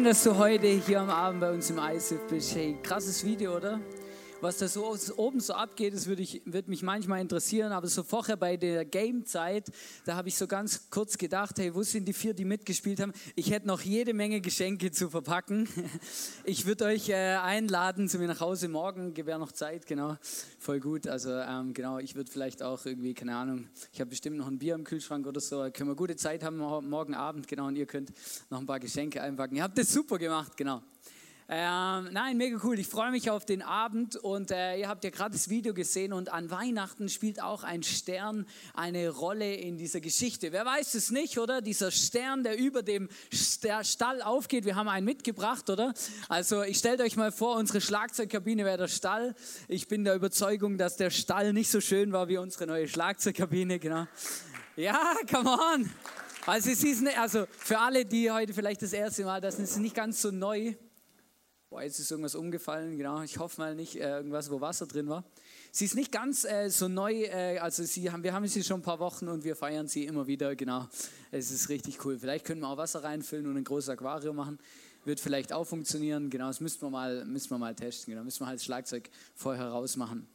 Schön, dass du heute hier am Abend bei uns im ISIF bist. Hey, krasses Video, oder? Was da so oben so abgeht, das würde, ich, würde mich manchmal interessieren, aber so vorher bei der Game-Zeit, da habe ich so ganz kurz gedacht, hey, wo sind die vier, die mitgespielt haben? Ich hätte noch jede Menge Geschenke zu verpacken. Ich würde euch äh, einladen zu mir nach Hause morgen, wäre noch Zeit, genau, voll gut. Also ähm, genau, ich würde vielleicht auch irgendwie, keine Ahnung, ich habe bestimmt noch ein Bier im Kühlschrank oder so, können wir gute Zeit haben morgen Abend, genau, und ihr könnt noch ein paar Geschenke einpacken. Ihr habt das super gemacht, genau. Ähm, nein, mega cool. Ich freue mich auf den Abend und äh, ihr habt ja gerade das Video gesehen und an Weihnachten spielt auch ein Stern eine Rolle in dieser Geschichte. Wer weiß es nicht, oder? Dieser Stern, der über dem Stall aufgeht. Wir haben einen mitgebracht, oder? Also ich stellt euch mal vor, unsere Schlagzeugkabine wäre der Stall. Ich bin der Überzeugung, dass der Stall nicht so schön war wie unsere neue Schlagzeugkabine, genau. Ja, come on. Also es ist, ne, also für alle, die heute vielleicht das erste Mal, das ist nicht ganz so neu. Boah, jetzt ist irgendwas umgefallen, genau. Ich hoffe mal nicht äh, irgendwas, wo Wasser drin war. Sie ist nicht ganz äh, so neu, äh, also sie haben, wir haben sie schon ein paar Wochen und wir feiern sie immer wieder, genau. Es ist richtig cool. Vielleicht können wir auch Wasser reinfüllen und ein großes Aquarium machen. Wird vielleicht auch funktionieren, genau. Das müssten wir mal, müssen wir mal testen, genau. Müssen wir halt das Schlagzeug vorher rausmachen.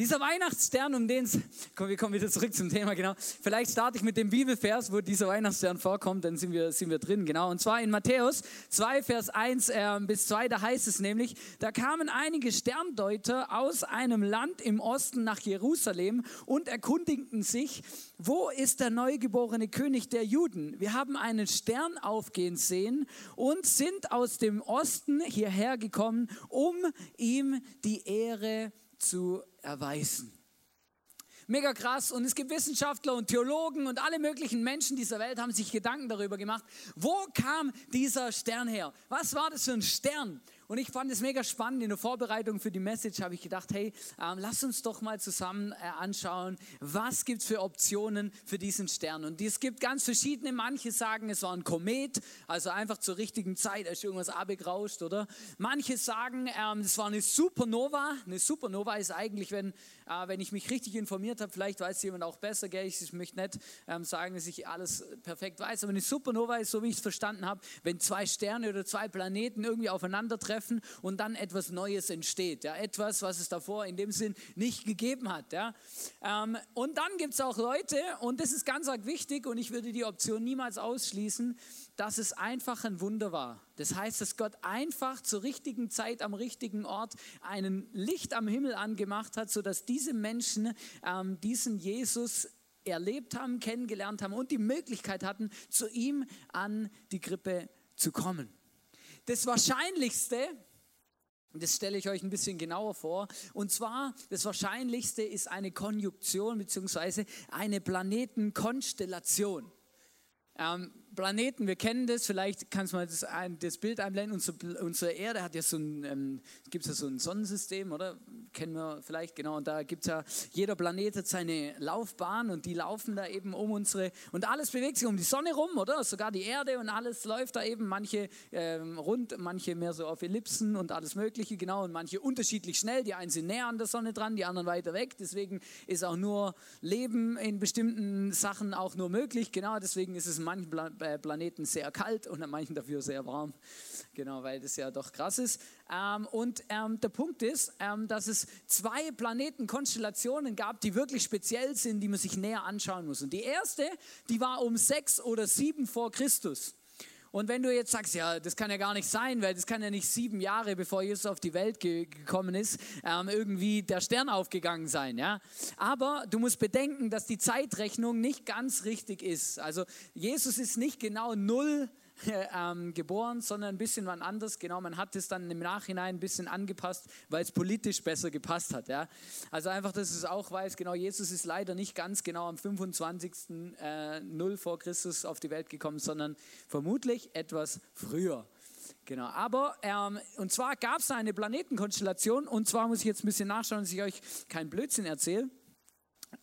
Dieser Weihnachtsstern, um den es, komm, wir kommen wieder zurück zum Thema, genau. Vielleicht starte ich mit dem Bibelvers, wo dieser Weihnachtsstern vorkommt, dann sind wir, sind wir drin, genau. Und zwar in Matthäus 2, Vers 1 äh, bis 2, da heißt es nämlich, da kamen einige Sterndeuter aus einem Land im Osten nach Jerusalem und erkundigten sich, wo ist der neugeborene König der Juden? Wir haben einen Stern aufgehen sehen und sind aus dem Osten hierher gekommen, um ihm die Ehre zu erweisen. Mega krass. Und es gibt Wissenschaftler und Theologen und alle möglichen Menschen dieser Welt haben sich Gedanken darüber gemacht, wo kam dieser Stern her? Was war das für ein Stern? Und ich fand es mega spannend. In der Vorbereitung für die Message habe ich gedacht, hey, ähm, lass uns doch mal zusammen äh, anschauen, was gibt es für Optionen für diesen Stern. Und es gibt ganz verschiedene. Manche sagen, es war ein Komet, also einfach zur richtigen Zeit, als irgendwas abgerauscht, oder? Manche sagen, ähm, es war eine Supernova. Eine Supernova ist eigentlich, wenn, äh, wenn ich mich richtig informiert habe, vielleicht weiß jemand auch besser, gell? Ich, möchte nicht ähm, sagen, dass ich alles perfekt weiß, aber eine Supernova ist, so wie ich es verstanden habe, wenn zwei Sterne oder zwei Planeten irgendwie aufeinandertreffen treffen und dann etwas Neues entsteht. Ja? Etwas, was es davor in dem Sinn nicht gegeben hat. Ja? Ähm, und dann gibt es auch Leute, und das ist ganz arg wichtig, und ich würde die Option niemals ausschließen, dass es einfach ein Wunder war. Das heißt, dass Gott einfach zur richtigen Zeit am richtigen Ort einen Licht am Himmel angemacht hat, sodass diese Menschen ähm, diesen Jesus erlebt haben, kennengelernt haben und die Möglichkeit hatten, zu ihm an die Krippe zu kommen. Das Wahrscheinlichste, das stelle ich euch ein bisschen genauer vor. Und zwar, das Wahrscheinlichste ist eine Konjunktion bzw. eine Planetenkonstellation. Ähm, Planeten, wir kennen das, vielleicht kannst du mal das, das Bild einblenden. Unsere, unsere, Erde hat ja so ein, ähm, gibt ja so ein Sonnensystem, oder? Kennen wir vielleicht, genau. Und da gibt es ja, jeder Planet hat seine Laufbahn und die laufen da eben um unsere, und alles bewegt sich um die Sonne rum, oder? Sogar die Erde und alles läuft da eben, manche ähm, rund, manche mehr so auf Ellipsen und alles Mögliche, genau. Und manche unterschiedlich schnell. Die einen sind näher an der Sonne dran, die anderen weiter weg. Deswegen ist auch nur Leben in bestimmten Sachen auch nur möglich, genau. Deswegen ist es in manchen Planeten Planeten sehr kalt und an manchen dafür sehr warm. Genau, weil das ja doch krass ist. Ähm, und ähm, der Punkt ist, ähm, dass es zwei Planetenkonstellationen gab, die wirklich speziell sind, die man sich näher anschauen muss. Und die erste, die war um sechs oder sieben vor Christus. Und wenn du jetzt sagst, ja, das kann ja gar nicht sein, weil das kann ja nicht sieben Jahre bevor Jesus auf die Welt ge gekommen ist, ähm, irgendwie der Stern aufgegangen sein, ja. Aber du musst bedenken, dass die Zeitrechnung nicht ganz richtig ist. Also Jesus ist nicht genau null ähm, geboren, sondern ein bisschen wann anders. Genau, man hat es dann im Nachhinein ein bisschen angepasst, weil es politisch besser gepasst hat. Ja? Also einfach, dass es auch weiß, genau, Jesus ist leider nicht ganz genau am 25. Äh, 0 vor Christus auf die Welt gekommen, sondern vermutlich etwas früher. Genau, aber ähm, und zwar gab es eine Planetenkonstellation und zwar muss ich jetzt ein bisschen nachschauen, dass ich euch keinen Blödsinn erzähle.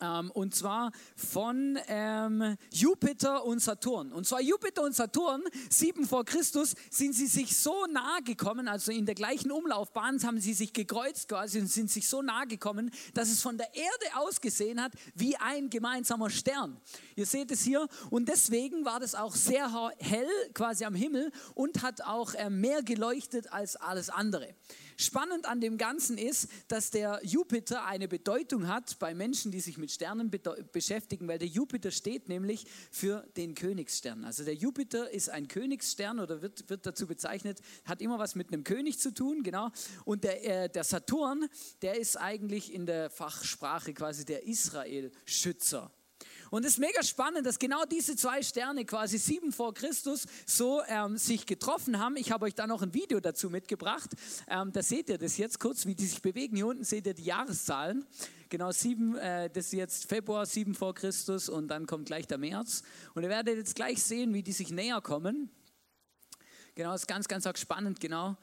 Ähm, und zwar von ähm, Jupiter und Saturn. Und zwar Jupiter und Saturn, sieben vor Christus, sind sie sich so nahe gekommen, also in der gleichen Umlaufbahn haben sie sich gekreuzt quasi und sind sich so nahe gekommen, dass es von der Erde aus gesehen hat wie ein gemeinsamer Stern. Ihr seht es hier. Und deswegen war das auch sehr hell quasi am Himmel und hat auch äh, mehr geleuchtet als alles andere. Spannend an dem Ganzen ist, dass der Jupiter eine Bedeutung hat bei Menschen, die sich mit Sternen beschäftigen, weil der Jupiter steht nämlich für den Königsstern. Also der Jupiter ist ein Königsstern oder wird, wird dazu bezeichnet, hat immer was mit einem König zu tun, genau. Und der, äh, der Saturn, der ist eigentlich in der Fachsprache quasi der Israel-Schützer. Und es ist mega spannend, dass genau diese zwei Sterne, quasi sieben vor Christus, so ähm, sich getroffen haben. Ich habe euch da noch ein Video dazu mitgebracht. Ähm, da seht ihr das jetzt kurz, wie die sich bewegen. Hier unten seht ihr die Jahreszahlen. Genau, sieben, äh, das ist jetzt Februar, sieben vor Christus und dann kommt gleich der März. Und ihr werdet jetzt gleich sehen, wie die sich näher kommen. Genau, ist ganz, ganz spannend, genau.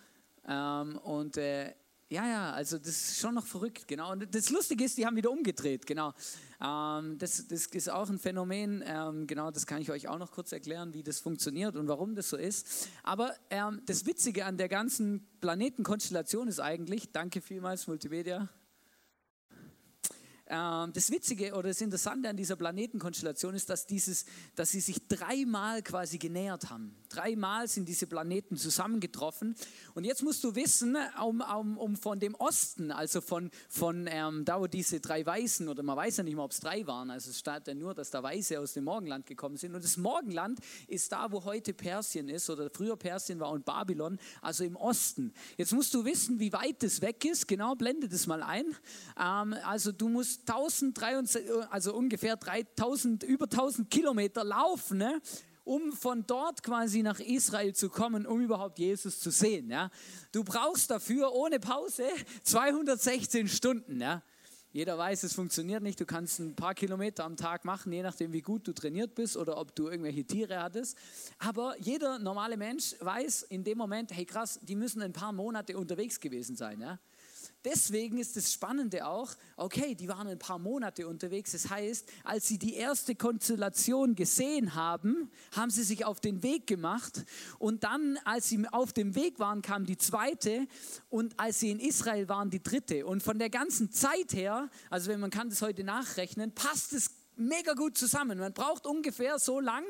Ähm, und äh, ja, ja, also das ist schon noch verrückt, genau. Und das Lustige ist, die haben wieder umgedreht, genau. Ähm, das, das, ist auch ein Phänomen, ähm, genau, das kann ich euch auch noch kurz erklären, wie das funktioniert und warum das so ist. Aber ähm, das Witzige an der ganzen Planetenkonstellation ist eigentlich, danke vielmals Multimedia, das Witzige oder das Interessante an dieser Planetenkonstellation ist, dass, dieses, dass sie sich dreimal quasi genähert haben. Dreimal sind diese Planeten zusammengetroffen. Und jetzt musst du wissen, um, um, um von dem Osten, also von, von ähm, da, wo diese drei Weißen, oder man weiß ja nicht mal, ob es drei waren, also es steht ja nur, dass da Weiße aus dem Morgenland gekommen sind. Und das Morgenland ist da, wo heute Persien ist, oder früher Persien war und Babylon, also im Osten. Jetzt musst du wissen, wie weit das weg ist. Genau, blende das mal ein. Ähm, also du musst 1023, also ungefähr 3000, über 1000 Kilometer laufen, ne? um von dort quasi nach Israel zu kommen, um überhaupt Jesus zu sehen. Ja? Du brauchst dafür ohne Pause 216 Stunden. Ja? Jeder weiß, es funktioniert nicht. Du kannst ein paar Kilometer am Tag machen, je nachdem, wie gut du trainiert bist oder ob du irgendwelche Tiere hattest. Aber jeder normale Mensch weiß in dem Moment, hey krass, die müssen ein paar Monate unterwegs gewesen sein. Ja? Deswegen ist das Spannende auch, okay, die waren ein paar Monate unterwegs. Das heißt, als sie die erste Konstellation gesehen haben, haben sie sich auf den Weg gemacht. Und dann, als sie auf dem Weg waren, kam die zweite. Und als sie in Israel waren, die dritte. Und von der ganzen Zeit her, also wenn man kann das heute nachrechnen, passt es mega gut zusammen. Man braucht ungefähr so lang,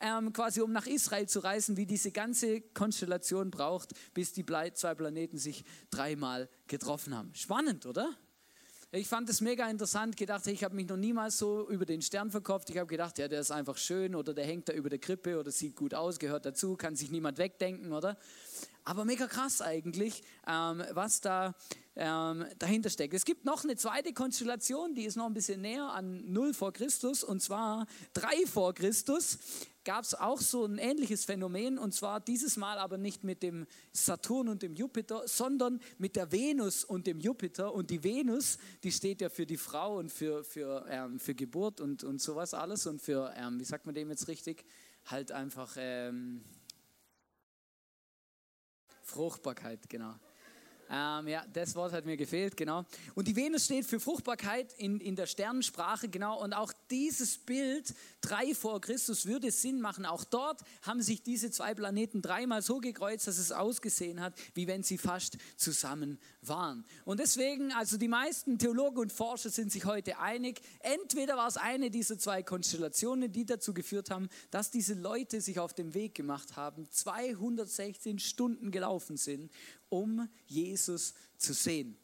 ähm, quasi um nach Israel zu reisen, wie diese ganze Konstellation braucht, bis die zwei Planeten sich dreimal getroffen haben. Spannend, oder? Ich fand es mega interessant, gedacht, ich habe mich noch niemals so über den Stern verkauft. Ich habe gedacht, ja, der ist einfach schön oder der hängt da über der Krippe oder sieht gut aus, gehört dazu, kann sich niemand wegdenken, oder? Aber mega krass eigentlich, ähm, was da ähm, dahinter steckt. Es gibt noch eine zweite Konstellation, die ist noch ein bisschen näher an 0 vor Christus und zwar 3 vor Christus gab es auch so ein ähnliches Phänomen und zwar dieses Mal aber nicht mit dem Saturn und dem Jupiter, sondern mit der Venus und dem Jupiter. Und die Venus, die steht ja für die Frau und für, für, ähm, für Geburt und, und sowas alles und für, ähm, wie sagt man dem jetzt richtig, halt einfach ähm, Fruchtbarkeit, genau. Ähm, ja, das Wort hat mir gefehlt, genau. Und die Venus steht für Fruchtbarkeit in, in der Sternensprache, genau. Und auch dieses Bild, drei vor Christus, würde Sinn machen. Auch dort haben sich diese zwei Planeten dreimal so gekreuzt, dass es ausgesehen hat, wie wenn sie fast zusammen waren. Und deswegen, also die meisten Theologen und Forscher sind sich heute einig, entweder war es eine dieser zwei Konstellationen, die dazu geführt haben, dass diese Leute sich auf den Weg gemacht haben, 216 Stunden gelaufen sind um Jesus zu sehen.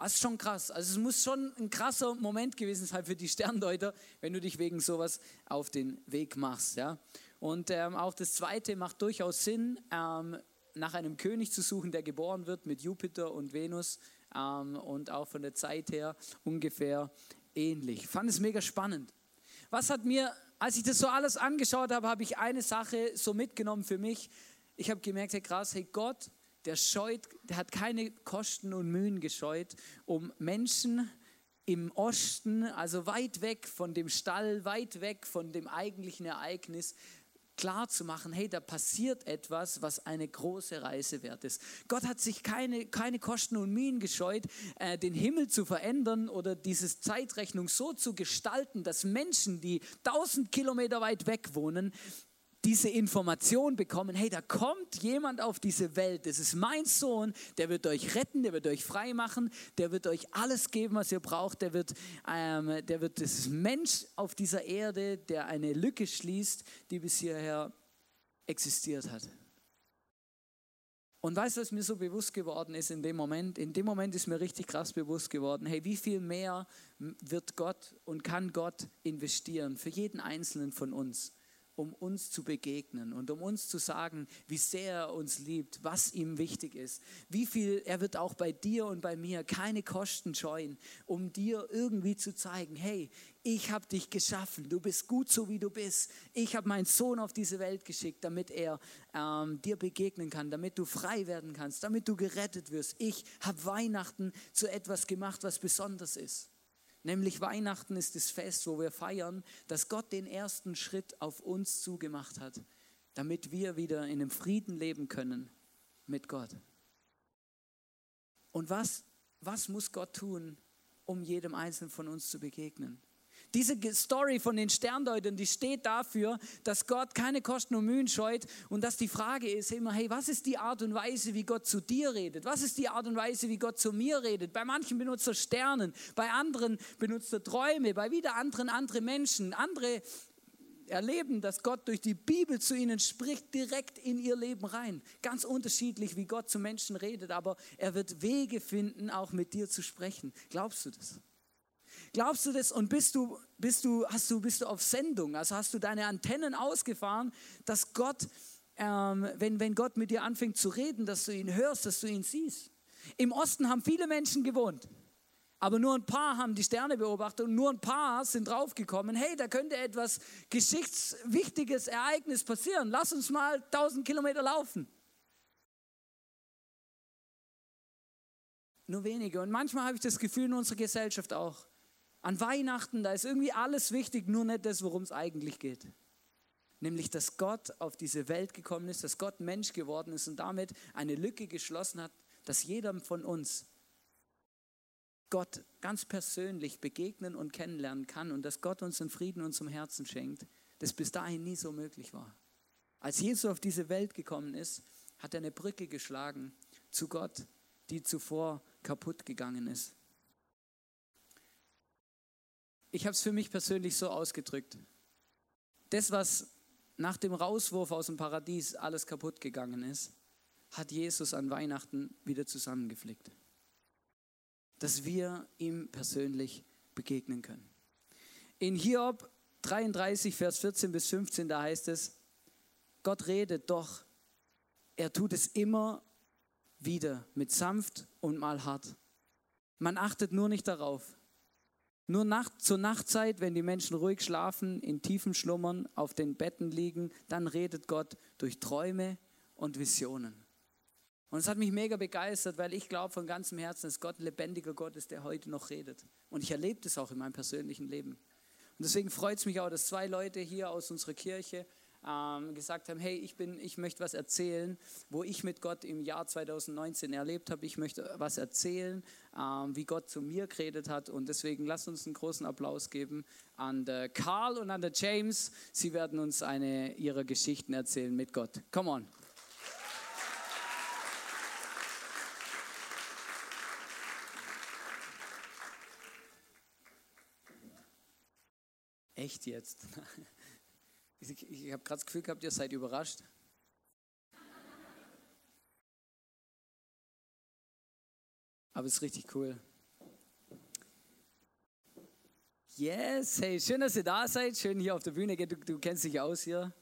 Das ist schon krass. Also es muss schon ein krasser Moment gewesen sein für die Sterndeuter, wenn du dich wegen sowas auf den Weg machst. Ja? Und ähm, auch das Zweite macht durchaus Sinn, ähm, nach einem König zu suchen, der geboren wird mit Jupiter und Venus ähm, und auch von der Zeit her ungefähr ähnlich. Ich fand es mega spannend. Was hat mir, als ich das so alles angeschaut habe, habe ich eine Sache so mitgenommen für mich. Ich habe gemerkt, hey krass, hey Gott der scheut, der hat keine Kosten und Mühen gescheut, um Menschen im Osten, also weit weg von dem Stall, weit weg von dem eigentlichen Ereignis, klar zu machen, hey, da passiert etwas, was eine große Reise wert ist. Gott hat sich keine, keine Kosten und Mühen gescheut, äh, den Himmel zu verändern oder diese Zeitrechnung so zu gestalten, dass Menschen, die tausend Kilometer weit weg wohnen, diese Information bekommen, hey, da kommt jemand auf diese Welt, das ist mein Sohn, der wird euch retten, der wird euch frei machen, der wird euch alles geben, was ihr braucht, der wird, ähm, der wird das Mensch auf dieser Erde, der eine Lücke schließt, die bis hierher existiert hat. Und weißt du, was mir so bewusst geworden ist in dem Moment? In dem Moment ist mir richtig krass bewusst geworden, hey, wie viel mehr wird Gott und kann Gott investieren für jeden Einzelnen von uns? Um uns zu begegnen und um uns zu sagen, wie sehr er uns liebt, was ihm wichtig ist. Wie viel er wird auch bei dir und bei mir keine Kosten scheuen, um dir irgendwie zu zeigen, hey, ich habe dich geschaffen, du bist gut so wie du bist. Ich habe meinen Sohn auf diese Welt geschickt, damit er ähm, dir begegnen kann, damit du frei werden kannst, damit du gerettet wirst. Ich habe Weihnachten zu etwas gemacht, was besonders ist. Nämlich Weihnachten ist das Fest, wo wir feiern, dass Gott den ersten Schritt auf uns zugemacht hat, damit wir wieder in einem Frieden leben können mit Gott. Und was, was muss Gott tun, um jedem Einzelnen von uns zu begegnen? Diese Story von den Sterndeutern, die steht dafür, dass Gott keine Kosten und Mühen scheut und dass die Frage ist immer, hey, was ist die Art und Weise, wie Gott zu dir redet? Was ist die Art und Weise, wie Gott zu mir redet? Bei manchen benutzt er Sternen, bei anderen benutzt er Träume, bei wieder anderen andere Menschen. Andere erleben, dass Gott durch die Bibel zu ihnen spricht, direkt in ihr Leben rein. Ganz unterschiedlich, wie Gott zu Menschen redet, aber er wird Wege finden, auch mit dir zu sprechen. Glaubst du das? Glaubst du das und bist du, bist du, hast du, bist du auf Sendung? Also hast du deine Antennen ausgefahren, dass Gott, ähm, wenn, wenn Gott mit dir anfängt zu reden, dass du ihn hörst, dass du ihn siehst? Im Osten haben viele Menschen gewohnt. Aber nur ein paar haben die Sterne beobachtet und nur ein paar sind draufgekommen, hey, da könnte etwas geschichtswichtiges Ereignis passieren. Lass uns mal 1000 Kilometer laufen. Nur wenige. Und manchmal habe ich das Gefühl in unserer Gesellschaft auch. An Weihnachten, da ist irgendwie alles wichtig, nur nicht das, worum es eigentlich geht. Nämlich, dass Gott auf diese Welt gekommen ist, dass Gott Mensch geworden ist und damit eine Lücke geschlossen hat, dass jeder von uns Gott ganz persönlich begegnen und kennenlernen kann und dass Gott uns einen Frieden in unserem Herzen schenkt, das bis dahin nie so möglich war. Als Jesus auf diese Welt gekommen ist, hat er eine Brücke geschlagen zu Gott, die zuvor kaputt gegangen ist ich habe es für mich persönlich so ausgedrückt. Das, was nach dem Rauswurf aus dem Paradies alles kaputt gegangen ist, hat Jesus an Weihnachten wieder zusammengeflickt. Dass wir ihm persönlich begegnen können. In Hiob 33, Vers 14 bis 15, da heißt es, Gott redet doch, er tut es immer wieder mit sanft und mal hart. Man achtet nur nicht darauf. Nur Nacht, zur Nachtzeit, wenn die Menschen ruhig schlafen, in tiefen Schlummern auf den Betten liegen, dann redet Gott durch Träume und Visionen. Und es hat mich mega begeistert, weil ich glaube von ganzem Herzen, dass Gott ein lebendiger Gott ist, der heute noch redet. Und ich erlebe das auch in meinem persönlichen Leben. Und deswegen freut es mich auch, dass zwei Leute hier aus unserer Kirche ähm, gesagt haben, hey, ich, bin, ich möchte was erzählen, wo ich mit Gott im Jahr 2019 erlebt habe. Ich möchte was erzählen, ähm, wie Gott zu mir geredet hat. Und deswegen lasst uns einen großen Applaus geben an der Karl und an der James. Sie werden uns eine ihrer Geschichten erzählen mit Gott. Come on. Echt jetzt? Ich, ich habe gerade das Gefühl gehabt, ihr seid überrascht. Aber es ist richtig cool. Yes, hey, schön, dass ihr da seid. Schön hier auf der Bühne. Du, du kennst dich aus hier.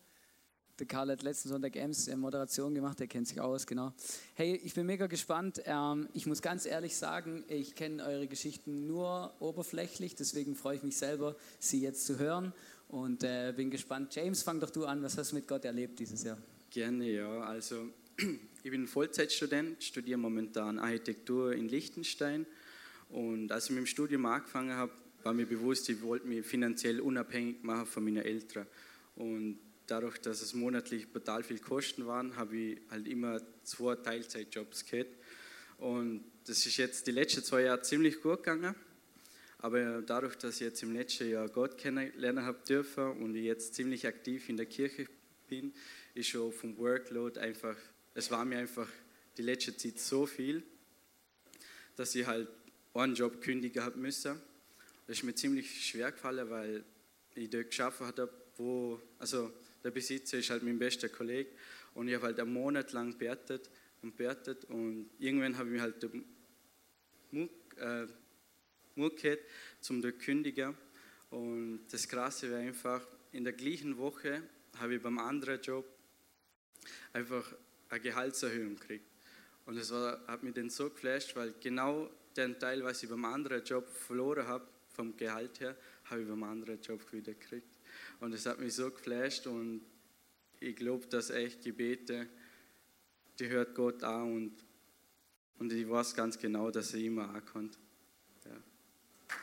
Der Karl hat letzten Sonntag Ems äh, Moderation gemacht, der kennt sich aus, genau. Hey, ich bin mega gespannt. Ähm, ich muss ganz ehrlich sagen, ich kenne eure Geschichten nur oberflächlich, deswegen freue ich mich selber, sie jetzt zu hören und äh, bin gespannt. James, fang doch du an. Was hast du mit Gott erlebt dieses Jahr? Gerne, ja. Also, ich bin Vollzeitstudent, studiere momentan Architektur in Liechtenstein. Und als ich mit dem Studium angefangen habe, war mir bewusst, ich wollte mich finanziell unabhängig machen von meinen Eltern. Und dadurch, dass es monatlich brutal viel Kosten waren, habe ich halt immer zwei Teilzeitjobs gehabt. Und das ist jetzt die letzten zwei Jahre ziemlich gut gegangen. Aber dadurch, dass ich jetzt im letzten Jahr Gott kennenlernen habe dürfen und ich jetzt ziemlich aktiv in der Kirche bin, ist schon vom Workload einfach, es war mir einfach die letzte Zeit so viel, dass ich halt einen Job kündigen habe müssen. Das ist mir ziemlich schwer gefallen, weil ich dort geschafft habe, wo, also der Besitzer ist halt mein bester Kollege und ich habe halt einen Monat lang bewertet und bewertet und irgendwann habe ich mir halt den Mut, äh, Gehabt, zum dort kündigen und das Krasse war einfach, in der gleichen Woche habe ich beim anderen Job einfach eine Gehaltserhöhung gekriegt. Und das war, hat mich dann so geflasht, weil genau den Teil, was ich beim anderen Job verloren habe, vom Gehalt her, habe ich beim anderen Job wieder gekriegt. Und das hat mich so geflasht und ich glaube, dass echt Gebete, die hört Gott an und, und ich weiß ganz genau, dass er immer ankommt.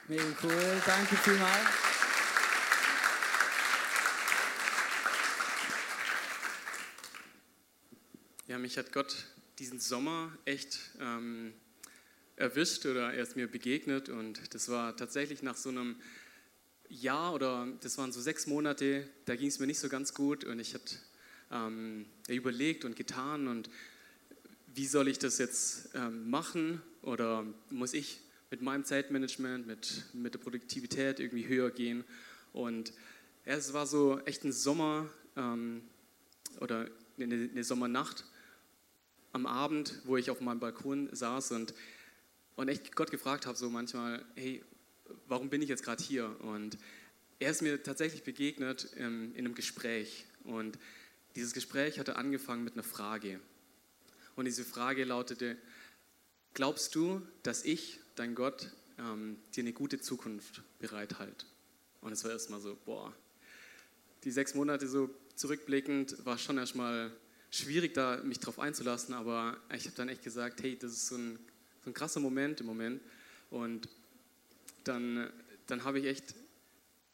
Mega cool, danke vielmals. Ja, mich hat Gott diesen Sommer echt ähm, erwischt oder er ist mir begegnet und das war tatsächlich nach so einem Jahr oder das waren so sechs Monate, da ging es mir nicht so ganz gut und ich hatte ähm, überlegt und getan und wie soll ich das jetzt ähm, machen oder muss ich mit meinem Zeitmanagement, mit, mit der Produktivität irgendwie höher gehen und es war so echt ein Sommer ähm, oder eine, eine Sommernacht am Abend, wo ich auf meinem Balkon saß und, und echt Gott gefragt habe, so manchmal, hey, warum bin ich jetzt gerade hier? Und er ist mir tatsächlich begegnet in, in einem Gespräch. Und dieses Gespräch hatte angefangen mit einer Frage. Und diese Frage lautete, glaubst du, dass ich, dein Gott, ähm, dir eine gute Zukunft bereithalte? Und es war erstmal so, boah, die sechs Monate so zurückblickend war schon erstmal schwierig, da mich drauf einzulassen, aber ich habe dann echt gesagt, hey, das ist so ein, so ein krasser Moment im Moment. Und dann, dann habe ich echt,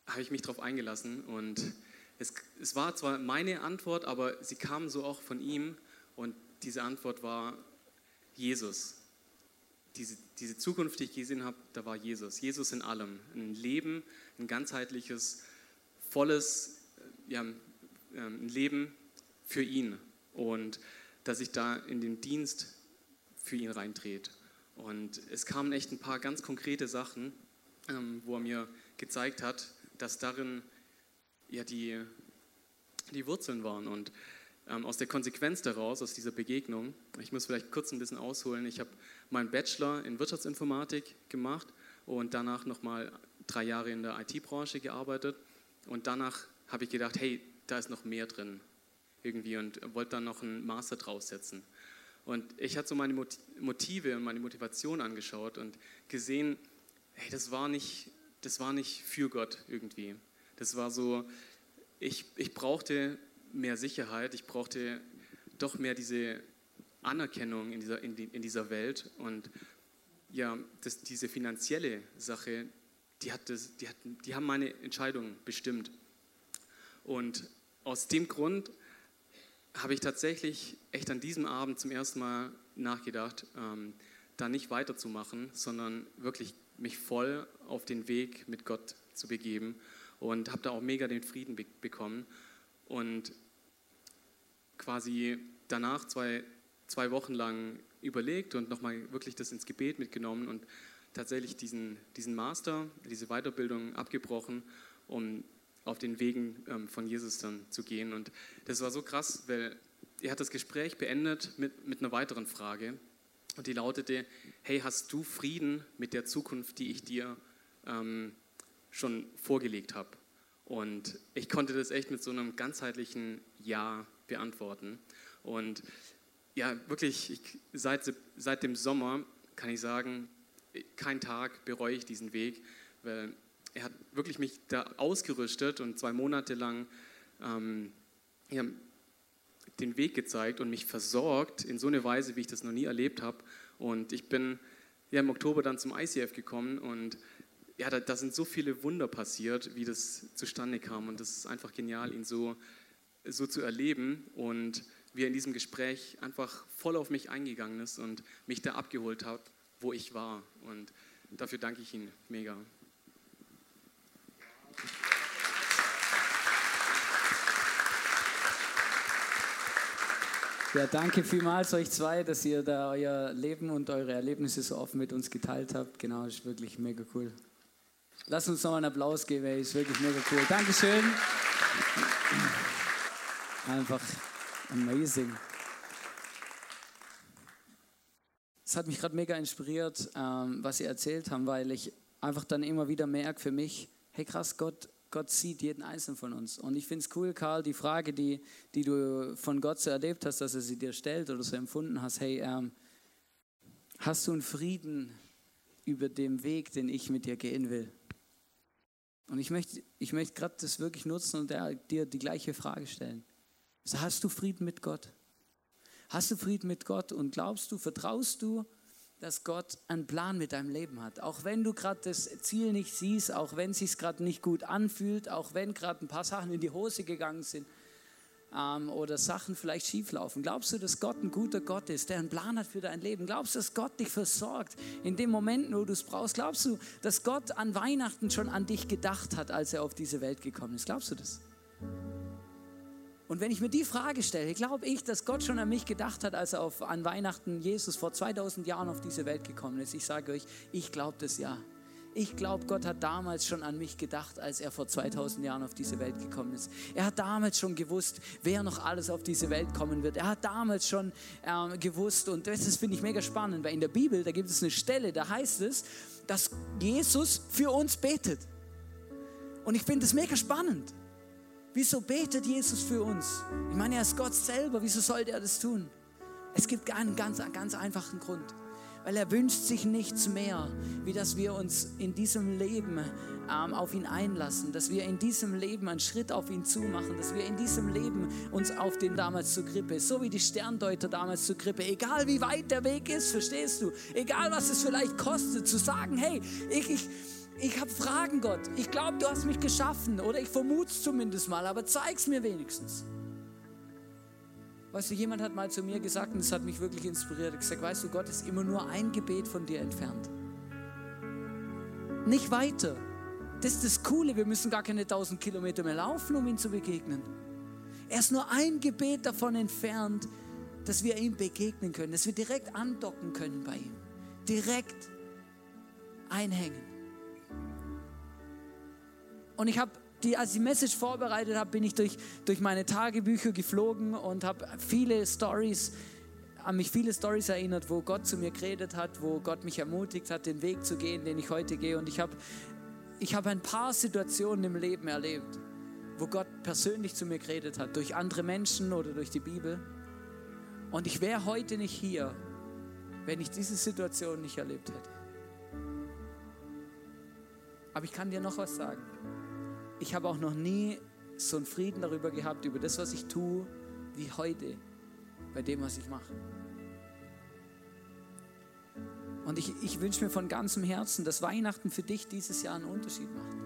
habe ich mich darauf eingelassen und es, es war zwar meine Antwort, aber sie kam so auch von ihm und diese Antwort war Jesus. Diese, diese Zukunft, die ich gesehen habe, da war Jesus. Jesus in allem. Ein Leben, ein ganzheitliches, volles ja, ähm, ein Leben für ihn und dass ich da in den Dienst für ihn reindreht. Und es kamen echt ein paar ganz konkrete Sachen, ähm, wo er mir gezeigt hat, dass darin ja die, die Wurzeln waren. Und ähm, aus der Konsequenz daraus, aus dieser Begegnung, ich muss vielleicht kurz ein bisschen ausholen, ich habe meinen Bachelor in Wirtschaftsinformatik gemacht und danach nochmal drei Jahre in der IT-Branche gearbeitet. Und danach habe ich gedacht, hey, da ist noch mehr drin irgendwie und wollte dann noch einen Master draus setzen. Und ich hatte so meine Motive und meine Motivation angeschaut und gesehen, hey, das war nicht, das war nicht für Gott irgendwie. Das war so, ich, ich brauchte mehr Sicherheit, ich brauchte doch mehr diese Anerkennung in dieser, in, die, in dieser Welt. Und ja, das, diese finanzielle Sache, die, hat das, die, hat, die haben meine Entscheidung bestimmt. Und aus dem Grund habe ich tatsächlich echt an diesem Abend zum ersten Mal nachgedacht, ähm, da nicht weiterzumachen, sondern wirklich mich voll auf den Weg mit Gott zu begeben. Und habe da auch mega den Frieden be bekommen und quasi danach zwei, zwei Wochen lang überlegt und nochmal wirklich das ins Gebet mitgenommen und tatsächlich diesen, diesen Master, diese Weiterbildung abgebrochen, um auf den Wegen ähm, von Jesus dann zu gehen. Und das war so krass, weil er hat das Gespräch beendet mit, mit einer weiteren Frage. Und die lautete, hey, hast du Frieden mit der Zukunft, die ich dir ähm, schon vorgelegt habe? Und ich konnte das echt mit so einem ganzheitlichen Ja beantworten. Und ja, wirklich, ich, seit, seit dem Sommer kann ich sagen, kein Tag bereue ich diesen Weg, weil er hat wirklich mich da ausgerüstet und zwei Monate lang ähm, ja, den Weg gezeigt und mich versorgt in so eine Weise, wie ich das noch nie erlebt habe. Und ich bin ja, im Oktober dann zum ICF gekommen und ja, da, da, sind so viele Wunder passiert, wie das zustande kam. Und das ist einfach genial, ihn so so zu erleben und wie er in diesem Gespräch einfach voll auf mich eingegangen ist und mich da abgeholt hat, wo ich war. Und dafür danke ich ihm mega. Ja, danke vielmals euch zwei, dass ihr da euer Leben und eure Erlebnisse so offen mit uns geteilt habt. Genau, ist wirklich mega cool. Lass uns noch einen Applaus geben, ey, ist wirklich mega cool. Dankeschön. Einfach amazing. Es hat mich gerade mega inspiriert, ähm, was Sie erzählt haben, weil ich einfach dann immer wieder merke für mich, hey krass, Gott Gott sieht jeden Einzelnen von uns. Und ich finde es cool, Karl, die Frage, die, die du von Gott so erlebt hast, dass er sie dir stellt oder so empfunden hast, hey, ähm, hast du einen Frieden über den Weg, den ich mit dir gehen will? Und ich möchte, ich möchte gerade das wirklich nutzen und dir die gleiche Frage stellen. Also hast du Frieden mit Gott? Hast du Frieden mit Gott und glaubst du, vertraust du, dass Gott einen Plan mit deinem Leben hat. Auch wenn du gerade das Ziel nicht siehst, auch wenn es sich gerade nicht gut anfühlt, auch wenn gerade ein paar Sachen in die Hose gegangen sind ähm, oder Sachen vielleicht schief laufen. Glaubst du, dass Gott ein guter Gott ist, der einen Plan hat für dein Leben? Glaubst du, dass Gott dich versorgt in dem Moment, wo du es brauchst? Glaubst du, dass Gott an Weihnachten schon an dich gedacht hat, als er auf diese Welt gekommen ist? Glaubst du das? Und wenn ich mir die Frage stelle, glaube ich, dass Gott schon an mich gedacht hat, als er auf, an Weihnachten Jesus vor 2000 Jahren auf diese Welt gekommen ist. Ich sage euch, ich glaube das ja. Ich glaube, Gott hat damals schon an mich gedacht, als er vor 2000 Jahren auf diese Welt gekommen ist. Er hat damals schon gewusst, wer noch alles auf diese Welt kommen wird. Er hat damals schon äh, gewusst, und das finde ich mega spannend, weil in der Bibel, da gibt es eine Stelle, da heißt es, dass Jesus für uns betet. Und ich finde das mega spannend. Wieso betet Jesus für uns? Ich meine, er ist Gott selber. Wieso sollte er das tun? Es gibt einen ganz, ganz einfachen Grund. Weil er wünscht sich nichts mehr, wie dass wir uns in diesem Leben ähm, auf ihn einlassen, dass wir in diesem Leben einen Schritt auf ihn zumachen, dass wir in diesem Leben uns auf den damals zur Grippe, so wie die Sterndeuter damals zur Grippe, egal wie weit der Weg ist, verstehst du, egal was es vielleicht kostet, zu sagen, hey, ich, ich, ich habe Fragen, Gott. Ich glaube, du hast mich geschaffen oder ich vermute es zumindest mal, aber zeig es mir wenigstens. Weißt du, jemand hat mal zu mir gesagt, und das hat mich wirklich inspiriert, gesagt, weißt du, Gott ist immer nur ein Gebet von dir entfernt. Nicht weiter. Das ist das Coole, wir müssen gar keine tausend Kilometer mehr laufen, um ihm zu begegnen. Er ist nur ein Gebet davon entfernt, dass wir ihm begegnen können, dass wir direkt andocken können bei ihm. Direkt einhängen. Und ich habe die, als ich die Message vorbereitet habe, bin ich durch, durch meine Tagebücher geflogen und habe viele Stories, an mich viele Stories erinnert, wo Gott zu mir geredet hat, wo Gott mich ermutigt hat, den Weg zu gehen, den ich heute gehe. Und ich habe ich hab ein paar Situationen im Leben erlebt, wo Gott persönlich zu mir geredet hat, durch andere Menschen oder durch die Bibel. Und ich wäre heute nicht hier, wenn ich diese Situation nicht erlebt hätte. Aber ich kann dir noch was sagen ich habe auch noch nie so einen Frieden darüber gehabt, über das, was ich tue, wie heute, bei dem, was ich mache. Und ich, ich wünsche mir von ganzem Herzen, dass Weihnachten für dich dieses Jahr einen Unterschied macht.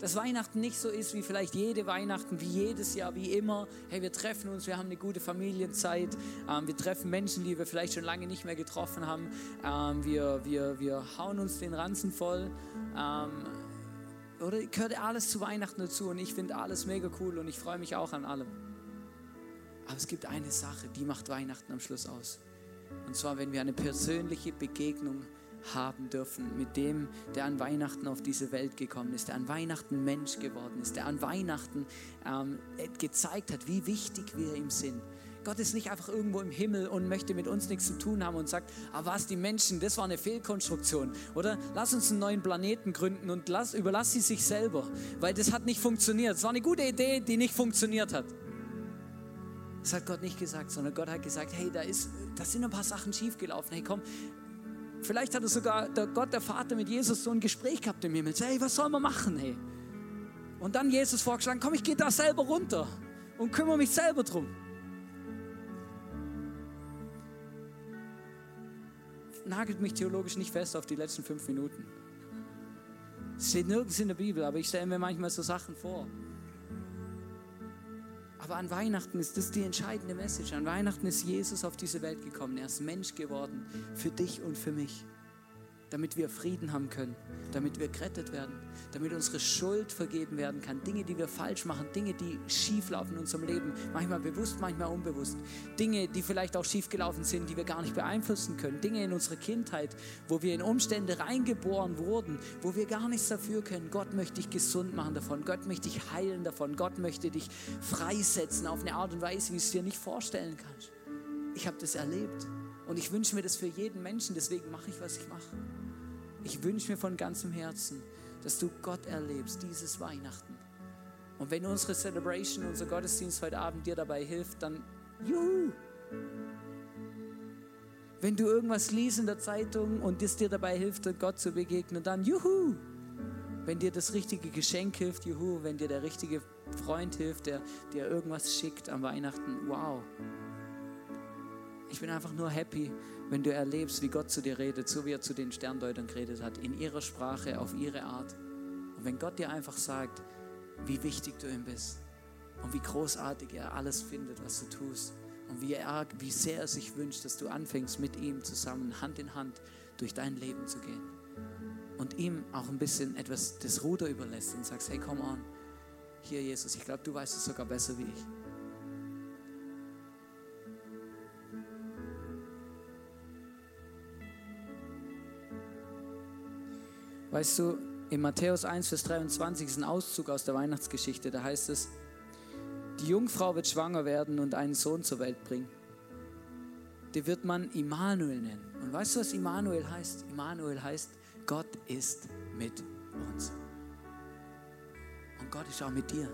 Dass Weihnachten nicht so ist wie vielleicht jede Weihnachten, wie jedes Jahr, wie immer. Hey, wir treffen uns, wir haben eine gute Familienzeit, ähm, wir treffen Menschen, die wir vielleicht schon lange nicht mehr getroffen haben. Ähm, wir, wir, wir hauen uns den Ranzen voll. Ähm, oder gehört alles zu Weihnachten dazu und ich finde alles mega cool und ich freue mich auch an allem. Aber es gibt eine Sache, die macht Weihnachten am Schluss aus. Und zwar, wenn wir eine persönliche Begegnung haben dürfen mit dem, der an Weihnachten auf diese Welt gekommen ist, der an Weihnachten Mensch geworden ist, der an Weihnachten ähm, gezeigt hat, wie wichtig wir ihm sind Gott ist nicht einfach irgendwo im Himmel und möchte mit uns nichts zu tun haben und sagt, ah was, die Menschen, das war eine Fehlkonstruktion. Oder lass uns einen neuen Planeten gründen und lass, überlass sie sich selber, weil das hat nicht funktioniert. Es war eine gute Idee, die nicht funktioniert hat. Das hat Gott nicht gesagt, sondern Gott hat gesagt, hey, da, ist, da sind ein paar Sachen schiefgelaufen. Hey, komm, vielleicht hat sogar der Gott, der Vater mit Jesus so ein Gespräch gehabt im Himmel. Hey, was sollen wir machen, hey? Und dann Jesus vorgeschlagen, komm, ich gehe da selber runter und kümmere mich selber drum. Nagelt mich theologisch nicht fest auf die letzten fünf Minuten. Es steht nirgends in der Bibel, aber ich stelle mir manchmal so Sachen vor. Aber an Weihnachten ist das die entscheidende Message. An Weihnachten ist Jesus auf diese Welt gekommen. Er ist Mensch geworden für dich und für mich damit wir Frieden haben können, damit wir gerettet werden, damit unsere Schuld vergeben werden kann, Dinge, die wir falsch machen, Dinge, die schief laufen in unserem Leben, manchmal bewusst, manchmal unbewusst, Dinge, die vielleicht auch schief gelaufen sind, die wir gar nicht beeinflussen können, Dinge in unserer Kindheit, wo wir in Umstände reingeboren wurden, wo wir gar nichts dafür können. Gott möchte dich gesund machen davon, Gott möchte dich heilen davon, Gott möchte dich freisetzen auf eine Art und Weise, wie du es dir nicht vorstellen kannst. Ich habe das erlebt. Und ich wünsche mir das für jeden Menschen, deswegen mache ich, was ich mache. Ich wünsche mir von ganzem Herzen, dass du Gott erlebst, dieses Weihnachten. Und wenn unsere Celebration, unser Gottesdienst heute Abend dir dabei hilft, dann juhu! Wenn du irgendwas liest in der Zeitung und es dir dabei hilft, Gott zu begegnen, dann juhu! Wenn dir das richtige Geschenk hilft, juhu! Wenn dir der richtige Freund hilft, der dir irgendwas schickt am Weihnachten, wow! Ich bin einfach nur happy, wenn du erlebst, wie Gott zu dir redet, so wie er zu den Sterndeutern geredet hat, in ihrer Sprache, auf ihre Art. Und wenn Gott dir einfach sagt, wie wichtig du ihm bist und wie großartig er alles findet, was du tust und wie, er, wie sehr er sich wünscht, dass du anfängst, mit ihm zusammen Hand in Hand durch dein Leben zu gehen und ihm auch ein bisschen etwas das Ruder überlässt und sagst, hey, come on, hier Jesus, ich glaube, du weißt es sogar besser wie ich. Weißt du, in Matthäus 1, Vers 23 ist ein Auszug aus der Weihnachtsgeschichte. Da heißt es, die Jungfrau wird schwanger werden und einen Sohn zur Welt bringen. Den wird man Immanuel nennen. Und weißt du, was Immanuel heißt? Immanuel heißt, Gott ist mit uns. Und Gott ist auch mit dir.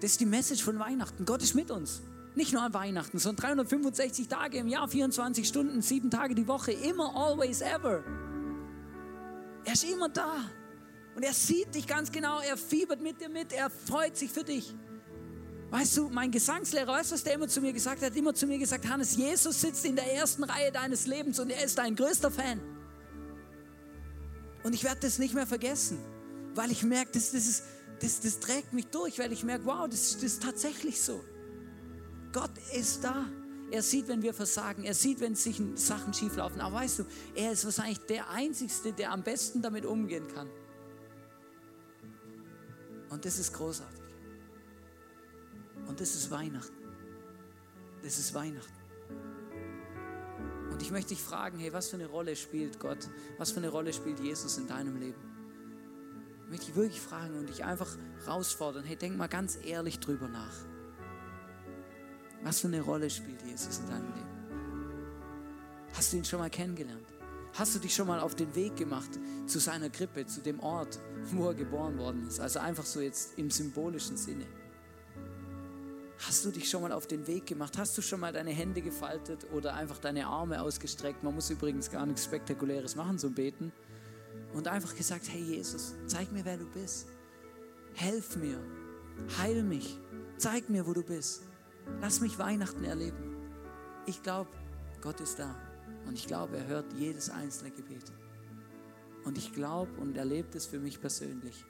Das ist die Message von Weihnachten. Gott ist mit uns. Nicht nur an Weihnachten, sondern 365 Tage im Jahr, 24 Stunden, sieben Tage die Woche, immer, always, ever. Er ist immer da. Und er sieht dich ganz genau, er fiebert mit dir mit, er freut sich für dich. Weißt du, mein Gesangslehrer, weißt du, was der immer zu mir gesagt hat? Er immer zu mir gesagt, Hannes, Jesus sitzt in der ersten Reihe deines Lebens und er ist dein größter Fan. Und ich werde das nicht mehr vergessen, weil ich merke, das, das, ist, das, das trägt mich durch, weil ich merke, wow, das, das ist tatsächlich so. Gott ist da. Er sieht, wenn wir versagen. Er sieht, wenn sich Sachen schieflaufen. Aber weißt du, er ist wahrscheinlich der Einzige, der am besten damit umgehen kann. Und das ist großartig. Und das ist Weihnachten. Das ist Weihnachten. Und ich möchte dich fragen, hey, was für eine Rolle spielt Gott? Was für eine Rolle spielt Jesus in deinem Leben? Ich möchte dich wirklich fragen und dich einfach herausfordern, hey, denk mal ganz ehrlich drüber nach. Was für eine Rolle spielt Jesus in deinem Leben? Hast du ihn schon mal kennengelernt? Hast du dich schon mal auf den Weg gemacht zu seiner Krippe, zu dem Ort, wo er geboren worden ist? Also einfach so jetzt im symbolischen Sinne. Hast du dich schon mal auf den Weg gemacht? Hast du schon mal deine Hände gefaltet oder einfach deine Arme ausgestreckt? Man muss übrigens gar nichts Spektakuläres machen zum Beten. Und einfach gesagt, hey Jesus, zeig mir, wer du bist. Helf mir, heil mich, zeig mir, wo du bist. Lass mich Weihnachten erleben. Ich glaube, Gott ist da. Und ich glaube, er hört jedes einzelne Gebet. Und ich glaube und erlebe es für mich persönlich.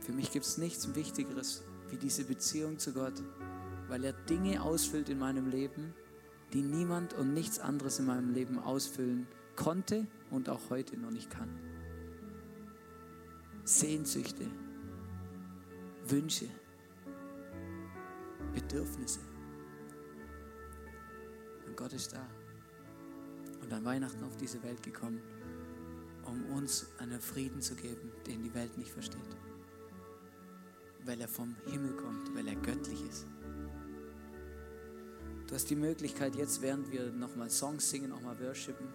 Für mich gibt es nichts Wichtigeres wie diese Beziehung zu Gott, weil er Dinge ausfüllt in meinem Leben, die niemand und nichts anderes in meinem Leben ausfüllen konnte und auch heute noch nicht kann. Sehnsüchte, Wünsche, Bedürfnisse. Und Gott ist da und an Weihnachten auf diese Welt gekommen, um uns einen Frieden zu geben, den die Welt nicht versteht. Weil er vom Himmel kommt, weil er göttlich ist. Du hast die Möglichkeit jetzt, während wir nochmal Songs singen, nochmal worshipen.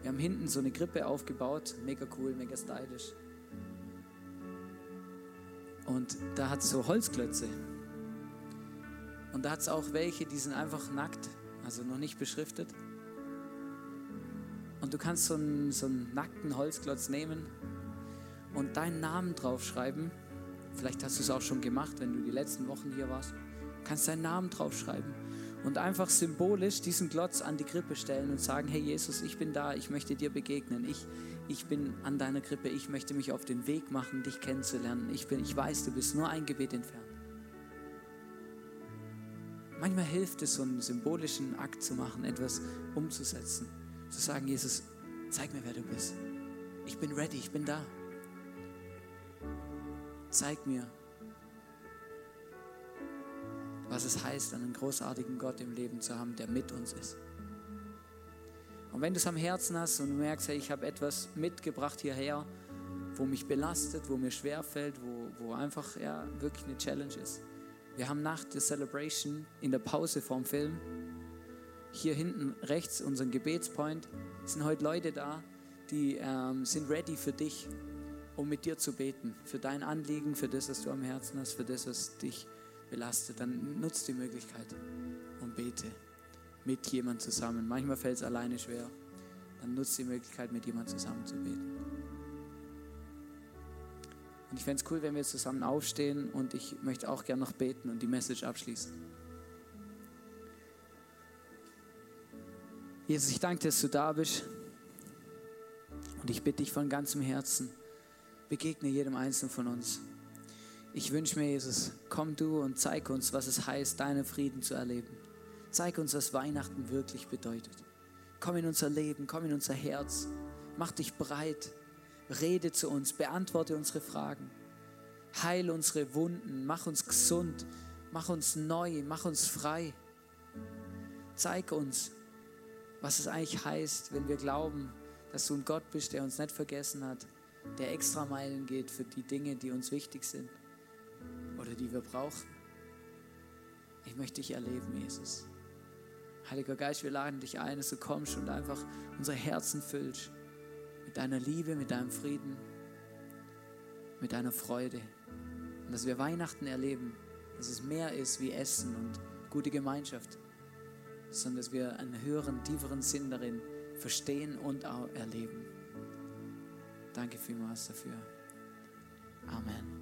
Wir haben hinten so eine Krippe aufgebaut, mega cool, mega stylisch. Und da hat so Holzklötze. Und da hat es auch welche, die sind einfach nackt, also noch nicht beschriftet. Und du kannst so einen, so einen nackten Holzklotz nehmen und deinen Namen draufschreiben. Vielleicht hast du es auch schon gemacht, wenn du die letzten Wochen hier warst. Du kannst deinen Namen draufschreiben und einfach symbolisch diesen Glotz an die Krippe stellen und sagen, hey Jesus, ich bin da, ich möchte dir begegnen, ich, ich bin an deiner Krippe, ich möchte mich auf den Weg machen, dich kennenzulernen. Ich, bin, ich weiß, du bist nur ein Gebet entfernt. Manchmal hilft es, so einen symbolischen Akt zu machen, etwas umzusetzen. Zu sagen, Jesus, zeig mir, wer du bist. Ich bin ready, ich bin da. Zeig mir, was es heißt, einen großartigen Gott im Leben zu haben, der mit uns ist. Und wenn du es am Herzen hast und du merkst, hey, ich habe etwas mitgebracht hierher, wo mich belastet, wo mir schwerfällt, wo, wo einfach ja, wirklich eine Challenge ist. Wir haben nach der Celebration in der Pause vorm Film hier hinten rechts unseren Gebetspoint. Es sind heute Leute da, die ähm, sind ready für dich, um mit dir zu beten, für dein Anliegen, für das, was du am Herzen hast, für das, was dich belastet, dann nutzt die Möglichkeit und bete mit jemand zusammen. Manchmal fällt es alleine schwer. Dann nutzt die Möglichkeit, mit jemand zusammen zu beten. Und ich fände es cool, wenn wir zusammen aufstehen und ich möchte auch gerne noch beten und die Message abschließen. Jesus, ich danke dir, dass du da bist. Und ich bitte dich von ganzem Herzen, begegne jedem Einzelnen von uns. Ich wünsche mir, Jesus, komm du und zeig uns, was es heißt, deinen Frieden zu erleben. Zeig uns, was Weihnachten wirklich bedeutet. Komm in unser Leben, komm in unser Herz. Mach dich breit. Rede zu uns, beantworte unsere Fragen. Heile unsere Wunden, mach uns gesund, mach uns neu, mach uns frei. Zeig uns, was es eigentlich heißt, wenn wir glauben, dass du ein Gott bist, der uns nicht vergessen hat, der extra Meilen geht für die Dinge, die uns wichtig sind oder die wir brauchen. Ich möchte dich erleben, Jesus. Heiliger Geist, wir laden dich ein, dass du kommst und einfach unsere Herzen füllst mit deiner Liebe, mit deinem Frieden, mit deiner Freude. Und dass wir Weihnachten erleben, dass es mehr ist wie Essen und gute Gemeinschaft, sondern dass wir einen höheren, tieferen Sinn darin verstehen und auch erleben. Danke vielmals dafür. Amen.